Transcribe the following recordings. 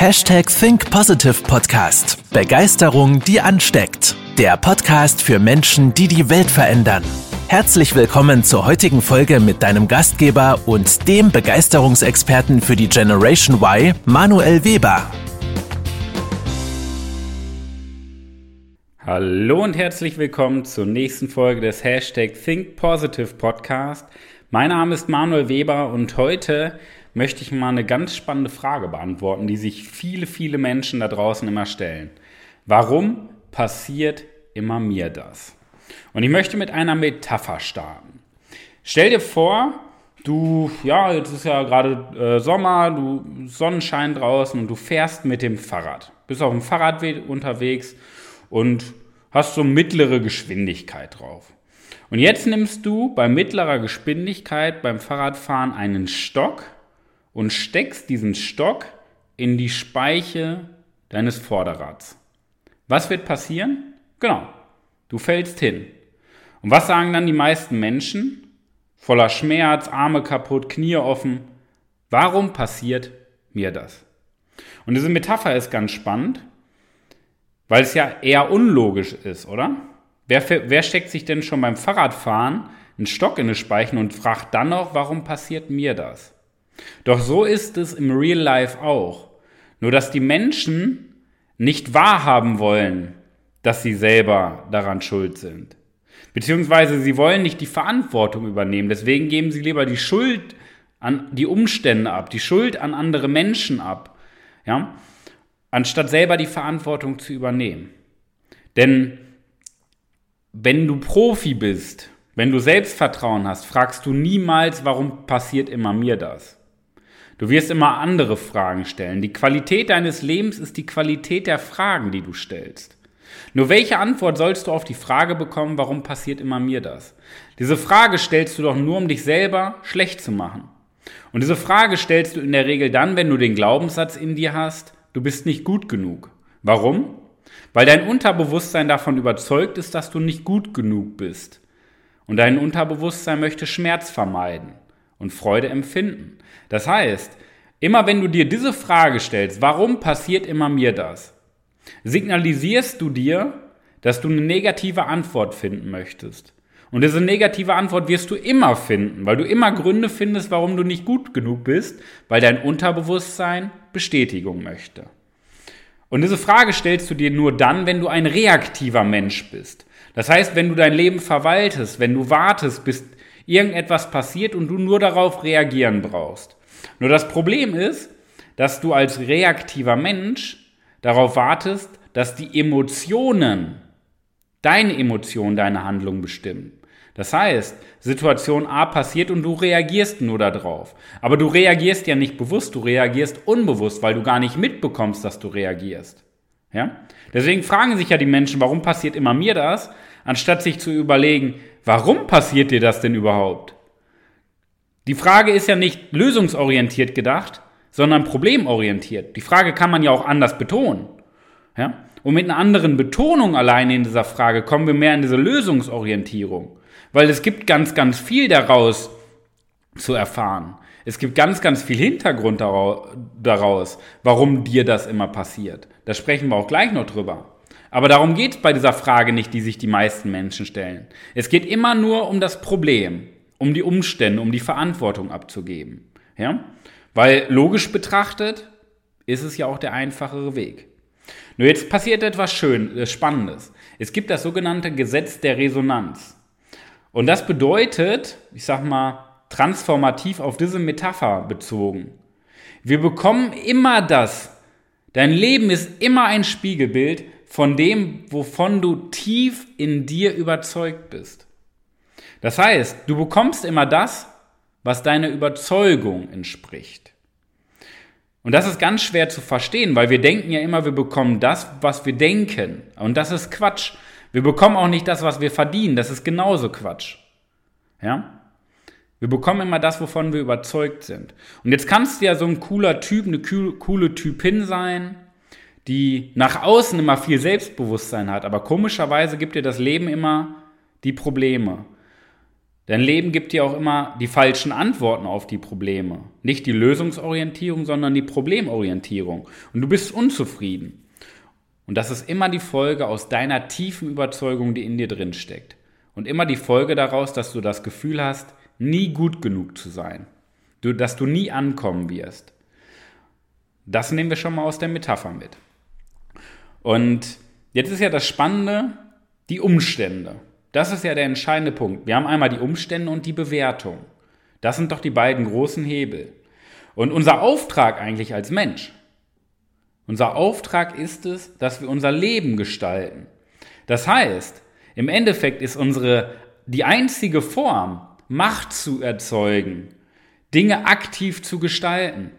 Hashtag Think Positive Podcast. Begeisterung, die ansteckt. Der Podcast für Menschen, die die Welt verändern. Herzlich willkommen zur heutigen Folge mit deinem Gastgeber und dem Begeisterungsexperten für die Generation Y, Manuel Weber. Hallo und herzlich willkommen zur nächsten Folge des Hashtag Think Positive Podcast. Mein Name ist Manuel Weber und heute möchte ich mal eine ganz spannende Frage beantworten, die sich viele, viele Menschen da draußen immer stellen. Warum passiert immer mir das? Und ich möchte mit einer Metapher starten. Stell dir vor, du, ja, jetzt ist ja gerade äh, Sommer, du Sonnenschein draußen und du fährst mit dem Fahrrad. Bist auf dem Fahrradweg unterwegs und hast so mittlere Geschwindigkeit drauf. Und jetzt nimmst du bei mittlerer Geschwindigkeit beim Fahrradfahren einen Stock und steckst diesen Stock in die Speiche deines Vorderrads. Was wird passieren? Genau, du fällst hin. Und was sagen dann die meisten Menschen? Voller Schmerz, Arme kaputt, Knie offen. Warum passiert mir das? Und diese Metapher ist ganz spannend, weil es ja eher unlogisch ist, oder? Wer, wer steckt sich denn schon beim Fahrradfahren einen Stock in eine Speichen und fragt dann noch, warum passiert mir das? Doch so ist es im Real Life auch. Nur dass die Menschen nicht wahrhaben wollen, dass sie selber daran schuld sind. Beziehungsweise sie wollen nicht die Verantwortung übernehmen. Deswegen geben sie lieber die Schuld an die Umstände ab, die Schuld an andere Menschen ab. Ja? Anstatt selber die Verantwortung zu übernehmen. Denn wenn du Profi bist, wenn du Selbstvertrauen hast, fragst du niemals, warum passiert immer mir das. Du wirst immer andere Fragen stellen. Die Qualität deines Lebens ist die Qualität der Fragen, die du stellst. Nur welche Antwort sollst du auf die Frage bekommen, warum passiert immer mir das? Diese Frage stellst du doch nur, um dich selber schlecht zu machen. Und diese Frage stellst du in der Regel dann, wenn du den Glaubenssatz in dir hast, du bist nicht gut genug. Warum? Weil dein Unterbewusstsein davon überzeugt ist, dass du nicht gut genug bist. Und dein Unterbewusstsein möchte Schmerz vermeiden und Freude empfinden. Das heißt, immer wenn du dir diese Frage stellst, warum passiert immer mir das, signalisierst du dir, dass du eine negative Antwort finden möchtest. Und diese negative Antwort wirst du immer finden, weil du immer Gründe findest, warum du nicht gut genug bist, weil dein Unterbewusstsein Bestätigung möchte. Und diese Frage stellst du dir nur dann, wenn du ein reaktiver Mensch bist. Das heißt, wenn du dein Leben verwaltest, wenn du wartest, bis irgendetwas passiert und du nur darauf reagieren brauchst. Nur das Problem ist, dass du als reaktiver Mensch darauf wartest, dass die Emotionen, deine Emotionen, deine Handlung bestimmen. Das heißt, Situation A passiert und du reagierst nur darauf. Aber du reagierst ja nicht bewusst, du reagierst unbewusst, weil du gar nicht mitbekommst, dass du reagierst. Ja? Deswegen fragen sich ja die Menschen, warum passiert immer mir das, anstatt sich zu überlegen, Warum passiert dir das denn überhaupt? Die Frage ist ja nicht lösungsorientiert gedacht, sondern problemorientiert. Die Frage kann man ja auch anders betonen. Ja? Und mit einer anderen Betonung alleine in dieser Frage kommen wir mehr in diese Lösungsorientierung. Weil es gibt ganz, ganz viel daraus zu erfahren. Es gibt ganz, ganz viel Hintergrund daraus, warum dir das immer passiert. Da sprechen wir auch gleich noch drüber. Aber darum geht es bei dieser Frage nicht, die sich die meisten Menschen stellen. Es geht immer nur um das Problem, um die Umstände, um die Verantwortung abzugeben. Ja? Weil logisch betrachtet ist es ja auch der einfachere Weg. Nur jetzt passiert etwas schön, äh, Spannendes. Es gibt das sogenannte Gesetz der Resonanz. Und das bedeutet, ich sag mal, transformativ auf diese Metapher bezogen. Wir bekommen immer das. Dein Leben ist immer ein Spiegelbild von dem, wovon du tief in dir überzeugt bist. Das heißt, du bekommst immer das, was deiner Überzeugung entspricht. Und das ist ganz schwer zu verstehen, weil wir denken ja immer, wir bekommen das, was wir denken. Und das ist Quatsch. Wir bekommen auch nicht das, was wir verdienen. Das ist genauso Quatsch. Ja? Wir bekommen immer das, wovon wir überzeugt sind. Und jetzt kannst du ja so ein cooler Typ, eine coole Typin sein, die nach außen immer viel Selbstbewusstsein hat, aber komischerweise gibt ihr das Leben immer die Probleme. Dein Leben gibt dir auch immer die falschen Antworten auf die Probleme. Nicht die Lösungsorientierung, sondern die Problemorientierung. Und du bist unzufrieden. Und das ist immer die Folge aus deiner tiefen Überzeugung, die in dir drin steckt. Und immer die Folge daraus, dass du das Gefühl hast, nie gut genug zu sein. Dass du nie ankommen wirst. Das nehmen wir schon mal aus der Metapher mit. Und jetzt ist ja das Spannende, die Umstände. Das ist ja der entscheidende Punkt. Wir haben einmal die Umstände und die Bewertung. Das sind doch die beiden großen Hebel. Und unser Auftrag eigentlich als Mensch, unser Auftrag ist es, dass wir unser Leben gestalten. Das heißt, im Endeffekt ist unsere, die einzige Form, Macht zu erzeugen, Dinge aktiv zu gestalten.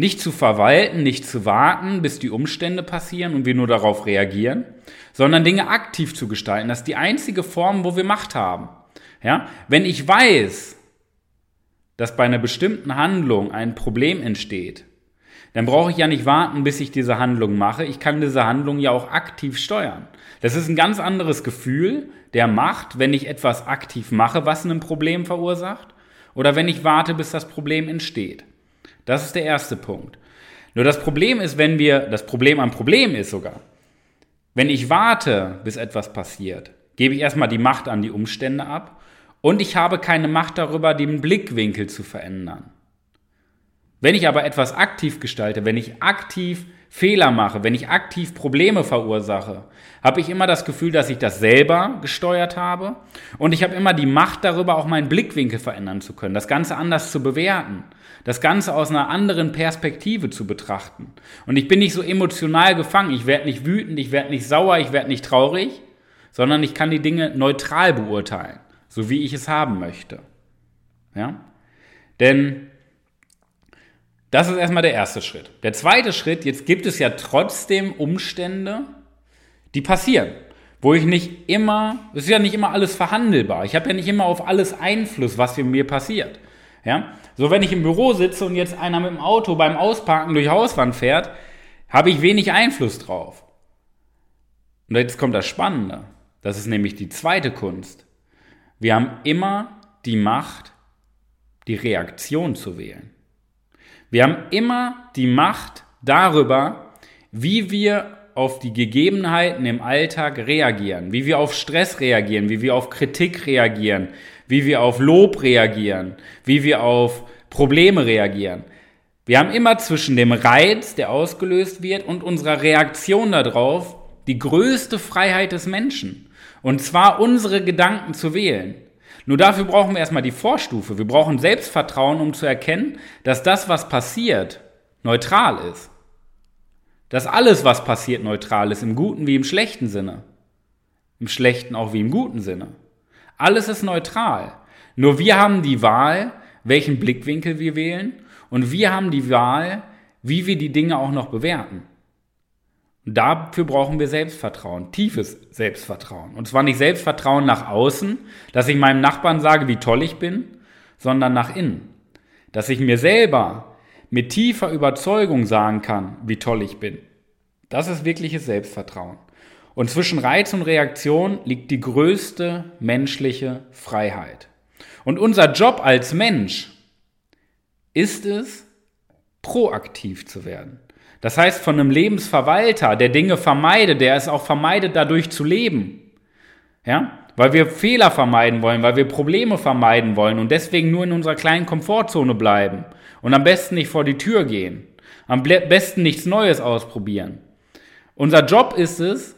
Nicht zu verwalten, nicht zu warten, bis die Umstände passieren und wir nur darauf reagieren, sondern Dinge aktiv zu gestalten. Das ist die einzige Form, wo wir Macht haben. Ja? Wenn ich weiß, dass bei einer bestimmten Handlung ein Problem entsteht, dann brauche ich ja nicht warten, bis ich diese Handlung mache. Ich kann diese Handlung ja auch aktiv steuern. Das ist ein ganz anderes Gefühl der Macht, wenn ich etwas aktiv mache, was ein Problem verursacht, oder wenn ich warte, bis das Problem entsteht. Das ist der erste Punkt. Nur das Problem ist, wenn wir, das Problem am Problem ist sogar, wenn ich warte, bis etwas passiert, gebe ich erstmal die Macht an die Umstände ab und ich habe keine Macht darüber, den Blickwinkel zu verändern. Wenn ich aber etwas aktiv gestalte, wenn ich aktiv Fehler mache, wenn ich aktiv Probleme verursache, habe ich immer das Gefühl, dass ich das selber gesteuert habe und ich habe immer die Macht darüber, auch meinen Blickwinkel verändern zu können, das Ganze anders zu bewerten, das Ganze aus einer anderen Perspektive zu betrachten. Und ich bin nicht so emotional gefangen, ich werde nicht wütend, ich werde nicht sauer, ich werde nicht traurig, sondern ich kann die Dinge neutral beurteilen, so wie ich es haben möchte. Ja? Denn das ist erstmal der erste Schritt. Der zweite Schritt, jetzt gibt es ja trotzdem Umstände, die passieren, wo ich nicht immer, es ist ja nicht immer alles verhandelbar. Ich habe ja nicht immer auf alles Einfluss, was mir passiert. Ja? So, wenn ich im Büro sitze und jetzt einer mit dem Auto beim Ausparken durch Hauswand fährt, habe ich wenig Einfluss drauf. Und jetzt kommt das Spannende. Das ist nämlich die zweite Kunst. Wir haben immer die Macht, die Reaktion zu wählen. Wir haben immer die Macht darüber, wie wir auf die Gegebenheiten im Alltag reagieren, wie wir auf Stress reagieren, wie wir auf Kritik reagieren, wie wir auf Lob reagieren, wie wir auf Probleme reagieren. Wir haben immer zwischen dem Reiz, der ausgelöst wird, und unserer Reaktion darauf die größte Freiheit des Menschen. Und zwar unsere Gedanken zu wählen. Nur dafür brauchen wir erstmal die Vorstufe. Wir brauchen Selbstvertrauen, um zu erkennen, dass das, was passiert, neutral ist. Dass alles, was passiert, neutral ist, im guten wie im schlechten Sinne. Im schlechten auch wie im guten Sinne. Alles ist neutral. Nur wir haben die Wahl, welchen Blickwinkel wir wählen und wir haben die Wahl, wie wir die Dinge auch noch bewerten. Dafür brauchen wir Selbstvertrauen, tiefes Selbstvertrauen. Und zwar nicht Selbstvertrauen nach außen, dass ich meinem Nachbarn sage, wie toll ich bin, sondern nach innen. Dass ich mir selber mit tiefer Überzeugung sagen kann, wie toll ich bin. Das ist wirkliches Selbstvertrauen. Und zwischen Reiz und Reaktion liegt die größte menschliche Freiheit. Und unser Job als Mensch ist es, proaktiv zu werden. Das heißt, von einem Lebensverwalter, der Dinge vermeidet, der es auch vermeidet, dadurch zu leben. Ja? Weil wir Fehler vermeiden wollen, weil wir Probleme vermeiden wollen und deswegen nur in unserer kleinen Komfortzone bleiben und am besten nicht vor die Tür gehen. Am besten nichts Neues ausprobieren. Unser Job ist es,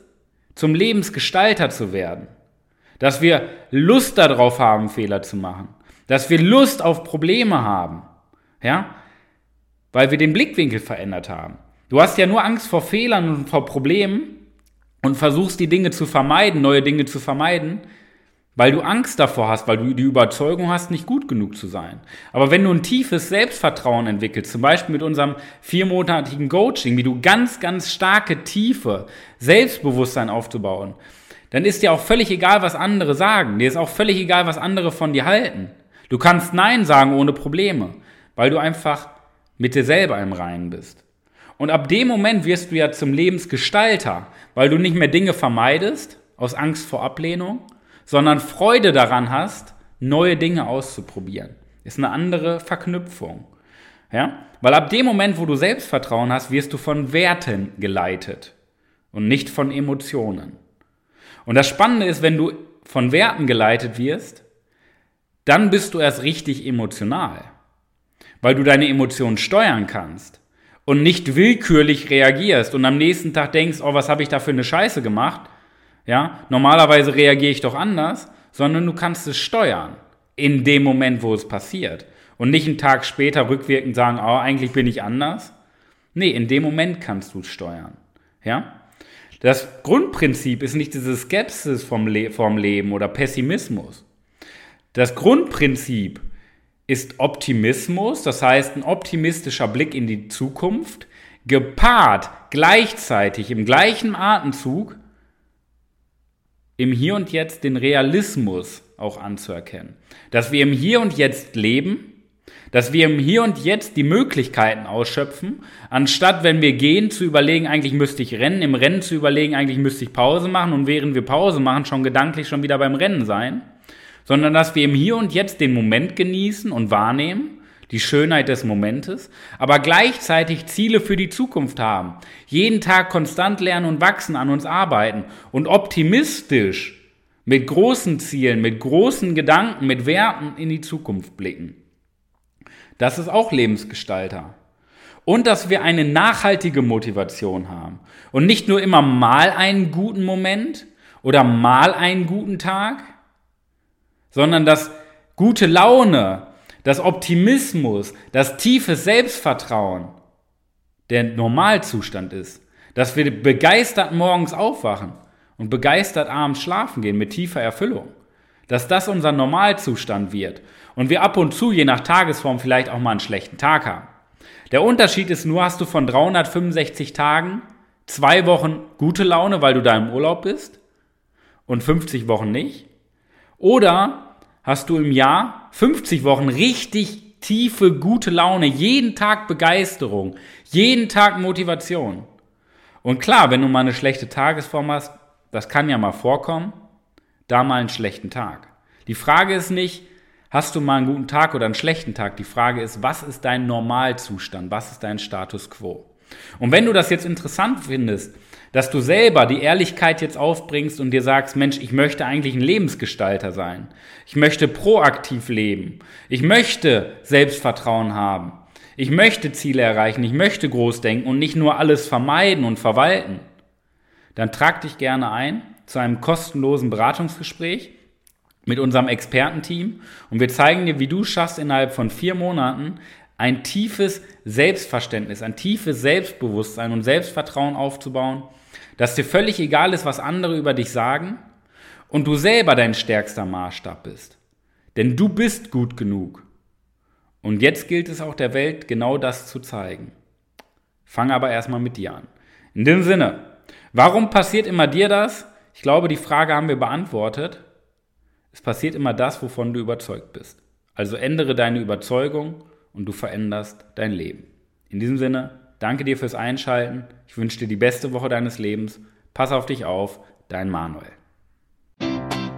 zum Lebensgestalter zu werden. Dass wir Lust darauf haben, Fehler zu machen. Dass wir Lust auf Probleme haben. Ja? Weil wir den Blickwinkel verändert haben. Du hast ja nur Angst vor Fehlern und vor Problemen und versuchst die Dinge zu vermeiden, neue Dinge zu vermeiden, weil du Angst davor hast, weil du die Überzeugung hast, nicht gut genug zu sein. Aber wenn du ein tiefes Selbstvertrauen entwickelst, zum Beispiel mit unserem viermonatigen Coaching, wie du ganz, ganz starke, tiefe Selbstbewusstsein aufzubauen, dann ist dir auch völlig egal, was andere sagen. Dir ist auch völlig egal, was andere von dir halten. Du kannst Nein sagen ohne Probleme, weil du einfach mit dir selber im Reinen bist. Und ab dem Moment wirst du ja zum Lebensgestalter, weil du nicht mehr Dinge vermeidest aus Angst vor Ablehnung, sondern Freude daran hast, neue Dinge auszuprobieren. Ist eine andere Verknüpfung. Ja? Weil ab dem Moment, wo du Selbstvertrauen hast, wirst du von Werten geleitet und nicht von Emotionen. Und das Spannende ist, wenn du von Werten geleitet wirst, dann bist du erst richtig emotional, weil du deine Emotionen steuern kannst und nicht willkürlich reagierst und am nächsten Tag denkst, oh, was habe ich da für eine Scheiße gemacht? Ja, normalerweise reagiere ich doch anders, sondern du kannst es steuern in dem Moment, wo es passiert und nicht einen Tag später rückwirkend sagen, oh, eigentlich bin ich anders. Nee, in dem Moment kannst du es steuern. Ja? Das Grundprinzip ist nicht diese Skepsis vom, Le vom Leben oder Pessimismus. Das Grundprinzip ist Optimismus, das heißt ein optimistischer Blick in die Zukunft, gepaart gleichzeitig im gleichen Atemzug im Hier und Jetzt den Realismus auch anzuerkennen. Dass wir im Hier und Jetzt leben dass wir im Hier und Jetzt die Möglichkeiten ausschöpfen, anstatt wenn wir gehen zu überlegen, eigentlich müsste ich rennen, im Rennen zu überlegen, eigentlich müsste ich Pause machen und während wir Pause machen, schon gedanklich schon wieder beim Rennen sein, sondern dass wir im Hier und Jetzt den Moment genießen und wahrnehmen, die Schönheit des Momentes, aber gleichzeitig Ziele für die Zukunft haben, jeden Tag konstant lernen und wachsen, an uns arbeiten und optimistisch mit großen Zielen, mit großen Gedanken, mit Werten in die Zukunft blicken. Das ist auch Lebensgestalter. Und dass wir eine nachhaltige Motivation haben. Und nicht nur immer mal einen guten Moment oder mal einen guten Tag, sondern dass gute Laune, das Optimismus, das tiefe Selbstvertrauen der Normalzustand ist. Dass wir begeistert morgens aufwachen und begeistert abends schlafen gehen mit tiefer Erfüllung. Dass das unser Normalzustand wird und wir ab und zu, je nach Tagesform, vielleicht auch mal einen schlechten Tag haben. Der Unterschied ist nur, hast du von 365 Tagen zwei Wochen gute Laune, weil du da im Urlaub bist und 50 Wochen nicht. Oder hast du im Jahr 50 Wochen richtig tiefe, gute Laune, jeden Tag Begeisterung, jeden Tag Motivation. Und klar, wenn du mal eine schlechte Tagesform hast, das kann ja mal vorkommen, da mal einen schlechten Tag. Die Frage ist nicht, Hast du mal einen guten Tag oder einen schlechten Tag? Die Frage ist, was ist dein Normalzustand? Was ist dein Status quo? Und wenn du das jetzt interessant findest, dass du selber die Ehrlichkeit jetzt aufbringst und dir sagst, Mensch, ich möchte eigentlich ein Lebensgestalter sein. Ich möchte proaktiv leben. Ich möchte Selbstvertrauen haben. Ich möchte Ziele erreichen. Ich möchte groß denken und nicht nur alles vermeiden und verwalten. Dann trag dich gerne ein zu einem kostenlosen Beratungsgespräch mit unserem Expertenteam und wir zeigen dir, wie du schaffst, innerhalb von vier Monaten ein tiefes Selbstverständnis, ein tiefes Selbstbewusstsein und Selbstvertrauen aufzubauen, dass dir völlig egal ist, was andere über dich sagen und du selber dein stärkster Maßstab bist. Denn du bist gut genug. Und jetzt gilt es auch der Welt, genau das zu zeigen. Fang aber erstmal mit dir an. In dem Sinne, warum passiert immer dir das? Ich glaube, die Frage haben wir beantwortet. Es passiert immer das, wovon du überzeugt bist. Also ändere deine Überzeugung und du veränderst dein Leben. In diesem Sinne, danke dir fürs Einschalten. Ich wünsche dir die beste Woche deines Lebens. Pass auf dich auf, dein Manuel.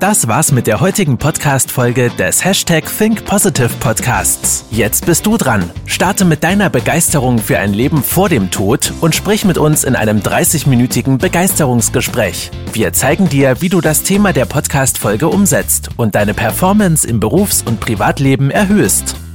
Das war's mit der heutigen Podcast-Folge des Hashtag Think Podcasts. Jetzt bist du dran. Starte mit deiner Begeisterung für ein Leben vor dem Tod und sprich mit uns in einem 30-minütigen Begeisterungsgespräch. Wir zeigen dir, wie du das Thema der Podcast-Folge umsetzt und deine Performance im Berufs- und Privatleben erhöhst.